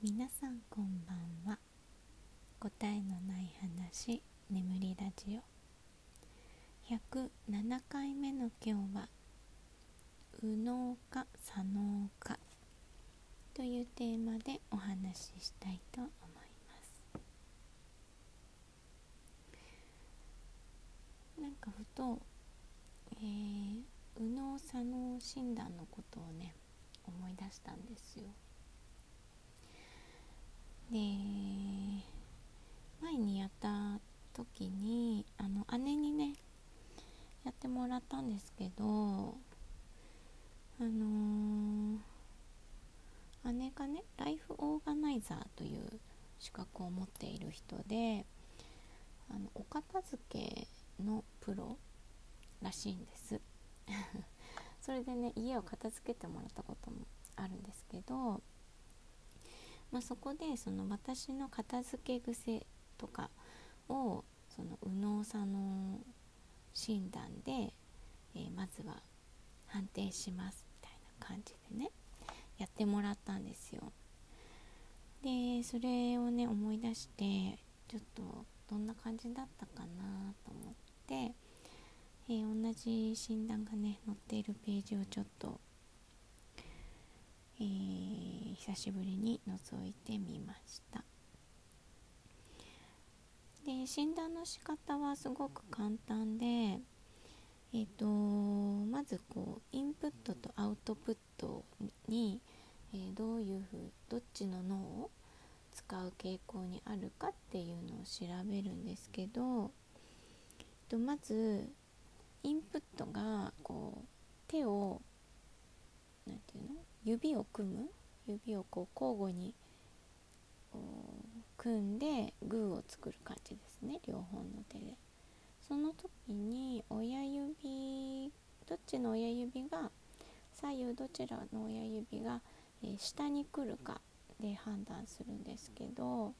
皆さんこんばんは。答えのない話眠りラジオ。107回目の今日は右脳か左脳かというテーマでお話ししたいと思います。なんかふと、えー、右脳左脳診断のことをね思い出したんですよ。で前にやった時にあの姉にねやってもらったんですけどあのー、姉がねライフオーガナイザーという資格を持っている人であのお片付けのプロらしいんです。それでね家を片付けてもらったこともあるんですけどまあ、そこでその私の片付け癖とかをその右脳左脳診断で、えー、まずは判定しますみたいな感じでねやってもらったんですよ。でそれをね思い出してちょっとどんな感じだったかなと思って、えー、同じ診断がね載っているページをちょっとえー、久しぶりに覗いてみました。で診断の仕方はすごく簡単でえーと、まずこうインプットとアウトプットに、えー、どういうふうどっちの脳を使う傾向にあるかっていうのを調べるんですけど、えー、とまずインプットがこう手を何て言うの指を組む指をこう交互に組んでグーを作る感じですね両方の手で。その時に親指どっちの親指が左右どちらの親指が、えー、下に来るかで判断するんですけど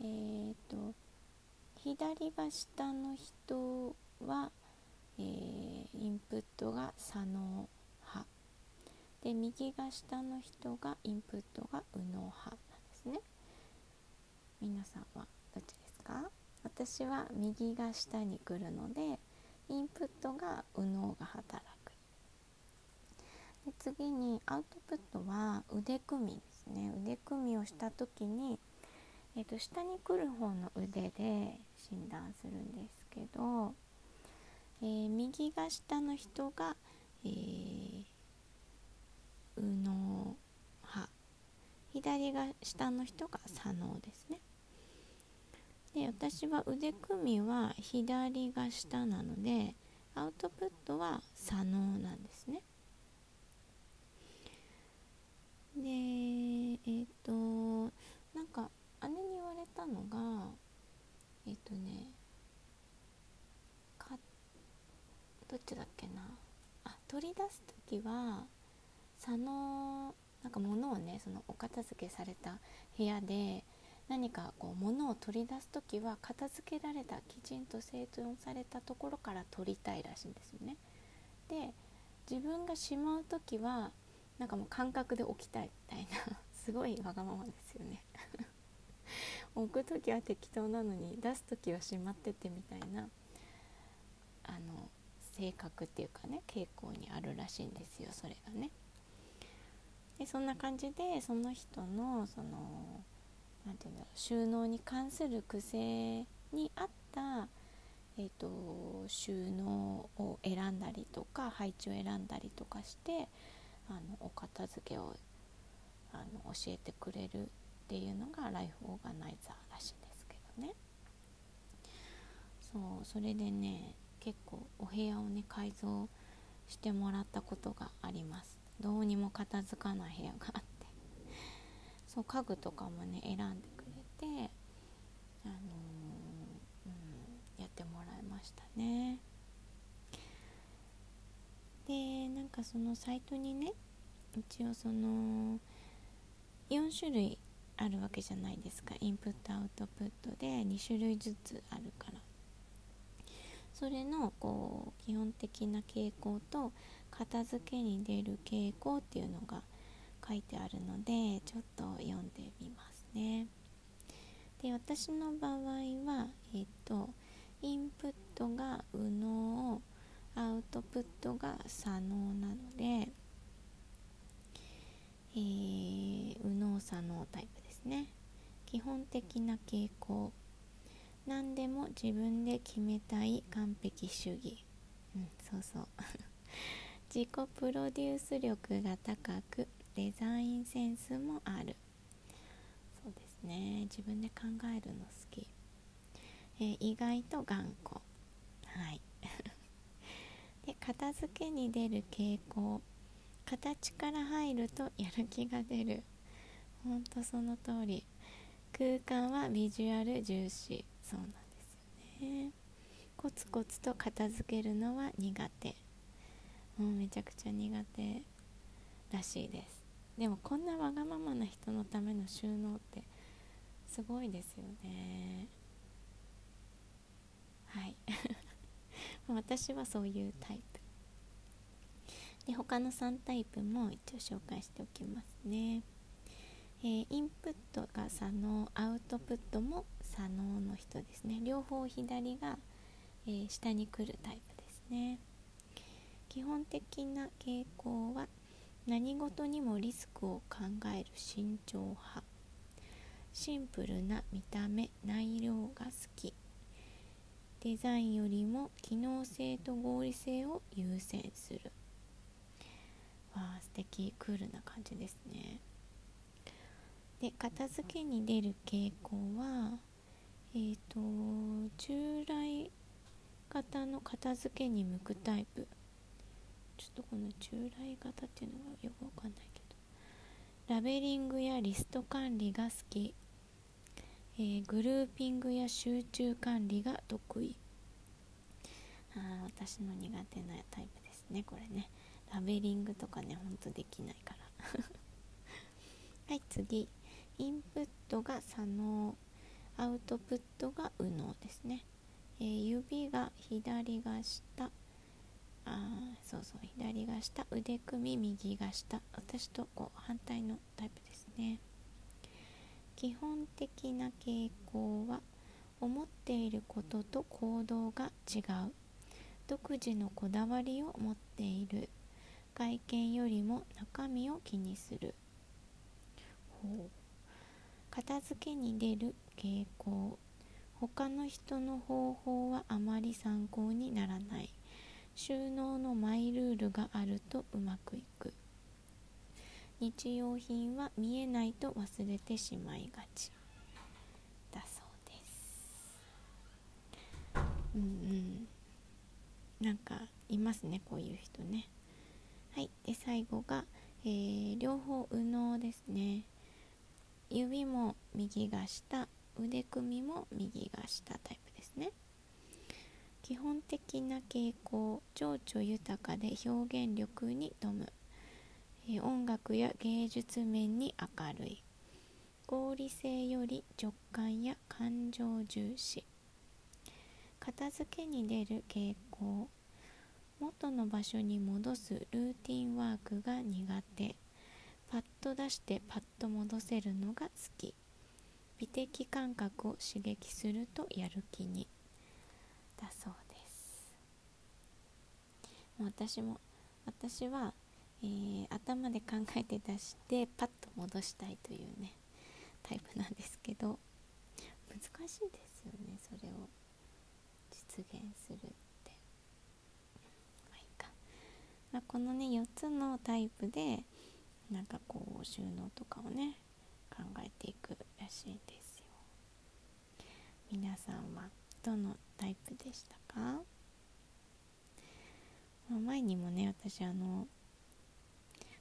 えーと、左が下の人は、えー、インプットが左脳。で右が下の人がインプットが右脳派なんですね。皆さんはどっちですか？私は右が下に来るのでインプットが右脳が働く。で次にアウトプットは腕組みですね。腕組みをした時に、えーと、下に来る方の腕で診断するんですけど、えー、右が下の人が、えー右脳左が下の人が左脳ですね。で私は腕組みは左が下なのでアウトプットは左脳なんですね。でえっ、ー、となんか姉に言われたのがえっ、ー、とねかどっちだっけな。あ取り出す時は佐野なんか物をねそのお片付けされた部屋で何かこう物を取り出す時は片付けられたきちんと整頓されたところから取りたいらしいんですよね。で自分がしまう時はなんかもう感覚で置きたいみたいな すごいわがままですよね 置く時は適当なのに出す時はしまっててみたいなあの性格っていうかね傾向にあるらしいんですよそれがね。でそんな感じでその人のその何て言うんだろう収納に関する癖に合った、えーと、収納を選んだりとか配置を選んだりとかしてあのお片付けをあの教えてくれるっていうのがライフオーガナイザーらしいんですけどね。そうそれでね結構お部屋をね改造してもらったことがありうにも片付かない部屋があって。そう家具とかもね選んでくれて、あのー、うん、やってもらいましたね。でなんかそのサイトにね一応その4種類あるわけじゃないですか。インプットアウトプットで2種類ずつあるから。それのこう基本的な傾向と片付けに出る傾向っていうのが書いてあるのでちょっと読んでみますね。で私の場合は、えっと、インプットが右脳アウトプットが左脳なので、えー、右脳左脳タイプですね。基本的な傾向。何でも自分で決めたい完璧主義。うんそうそう。自己プロデュース力が高くデザインセンスもある。そうですね。自分で考えるの好き、えー、意外と頑固。はい。で片付けに出る傾向。形から入るとやる気が出る。ほんとその通り。空間はビジュアル重視。そうなんですよね。コツコツと片付けるのは苦手。もうめちゃくちゃ苦手らしいです。でもこんなわがままな人のための収納ってすごいですよね。はい。私はそういうタイプ。で他の3タイプも一応紹介しておきますね、えー、インプットが左脳アウトプットも左脳の人ですね。両方左が、えー、下に来るタイプですね。基本的な傾向は何事にもリスクを考える慎重派。シンプルな見た目内容が好き。デザインよりも機能性と合理性を優先する。わあ素敵クールな感じですね。で片付けに出る傾向はえっ、ー、と従来型の片付けに向くタイプ。ちょっとこの従来型っていうのがよくわかんないけど。ラベリングやリスト管理が好き。えー、グルーピングや集中管理が得意。あ私の苦手なタイプですねこれね。ラベリングとかねほんとできないから。はい次。インプットが左脳アウトプットが右脳ですね、えー、指が左が下。あそうそう左が下腕組右が下。私とこう反対のタイプですね。基本的な傾向は思っていることと行動が違う。独自のこだわりを持っている。外見よりも中身を気にする。片付けに出る傾向。他の人の方法はあまり参考にならない。収納のマイルールがあるとうまくいく。日用品は見えないと忘れてしまいがち。だそうです。うんうん。なんかいますねこういう人ね。はいで最後が、えー、両方右脳ですね。指も右が下腕組みも右が下タイプですね。基本的な傾向情緒豊かで表現力に富む。え音楽や芸術面に明るい。合理性より直感や感情重視。片付けに出る傾向。元の場所に戻すルーティンワークが苦手。パッと出してパッと戻せるのが好き。美的感覚を刺激するとやる気に。だそうです。もう私も私はえー、頭で考えて出してパッと戻したいというねタイプなんですけど難しいですよねそれを実現するって。まあいいか、まあ、このね4つのタイプでなんかこう収納とかをね考えていくらしいんですよ。皆さんはどのタイプでしたか？前にもね私あの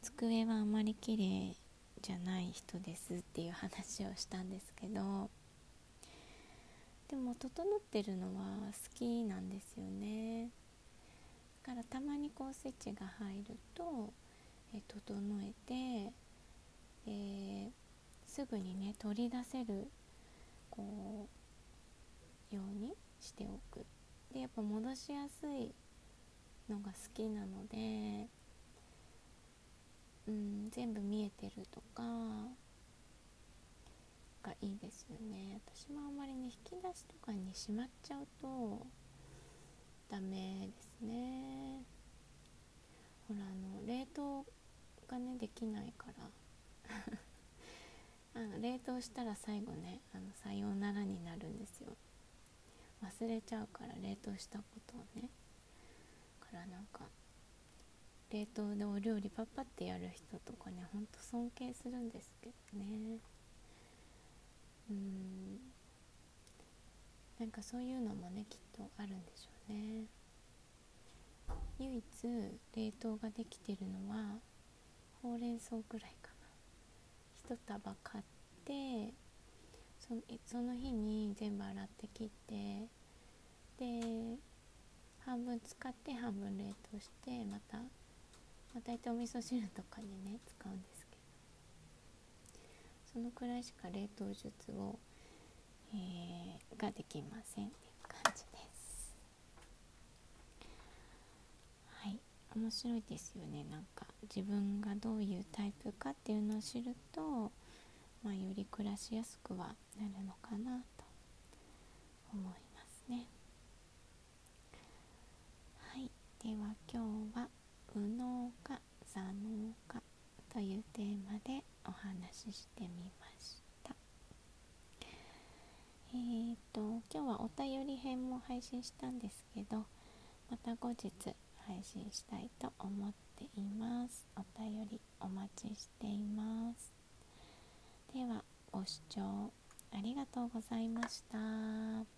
机はあまり綺麗じゃない人ですっていう話をしたんですけどでも整ってるのは好きなんですよね。だからたまにこうスイッチが入るとえ整えて、えー、すぐにね取り出せるこうようにしておく。でやっぱ戻しやすいのが好きなのでうん、全部見えてるとかがいいですよね。私もあんまりね引き出しとかにしまっちゃうとダメですね。ほらあの冷凍がねできないから。あの冷凍したら最後ねあのさようならになるんですよ。忘れちゃうから冷凍したことをね。からなんか冷凍でお料理パッパってやる人とかねほんと尊敬するんですけどね。うん。なんかそういうのもねきっとあるんでしょうね。唯一冷凍ができてるのはほうれん草くらいかな。1束買ってそその日に全部洗って切ってで半分使って半分冷凍してまた、まあ、大体お味噌汁とかにね使うんですけど。そのくらいしか冷凍術を、えー、ができませんっていう感じです。はい。面白いですよね。なんか自分がどういうタイプかっていうのを知るとまあ、より暮らしやすくはなるのかなと思いますね。はい、では今日は「右脳か左脳か」というテーマでお話ししてみました。えーと今日はお便り編も配信したんですけどまた後日配信したいと思っています。お便りお待ちしています。ではご視聴ありがとうございました。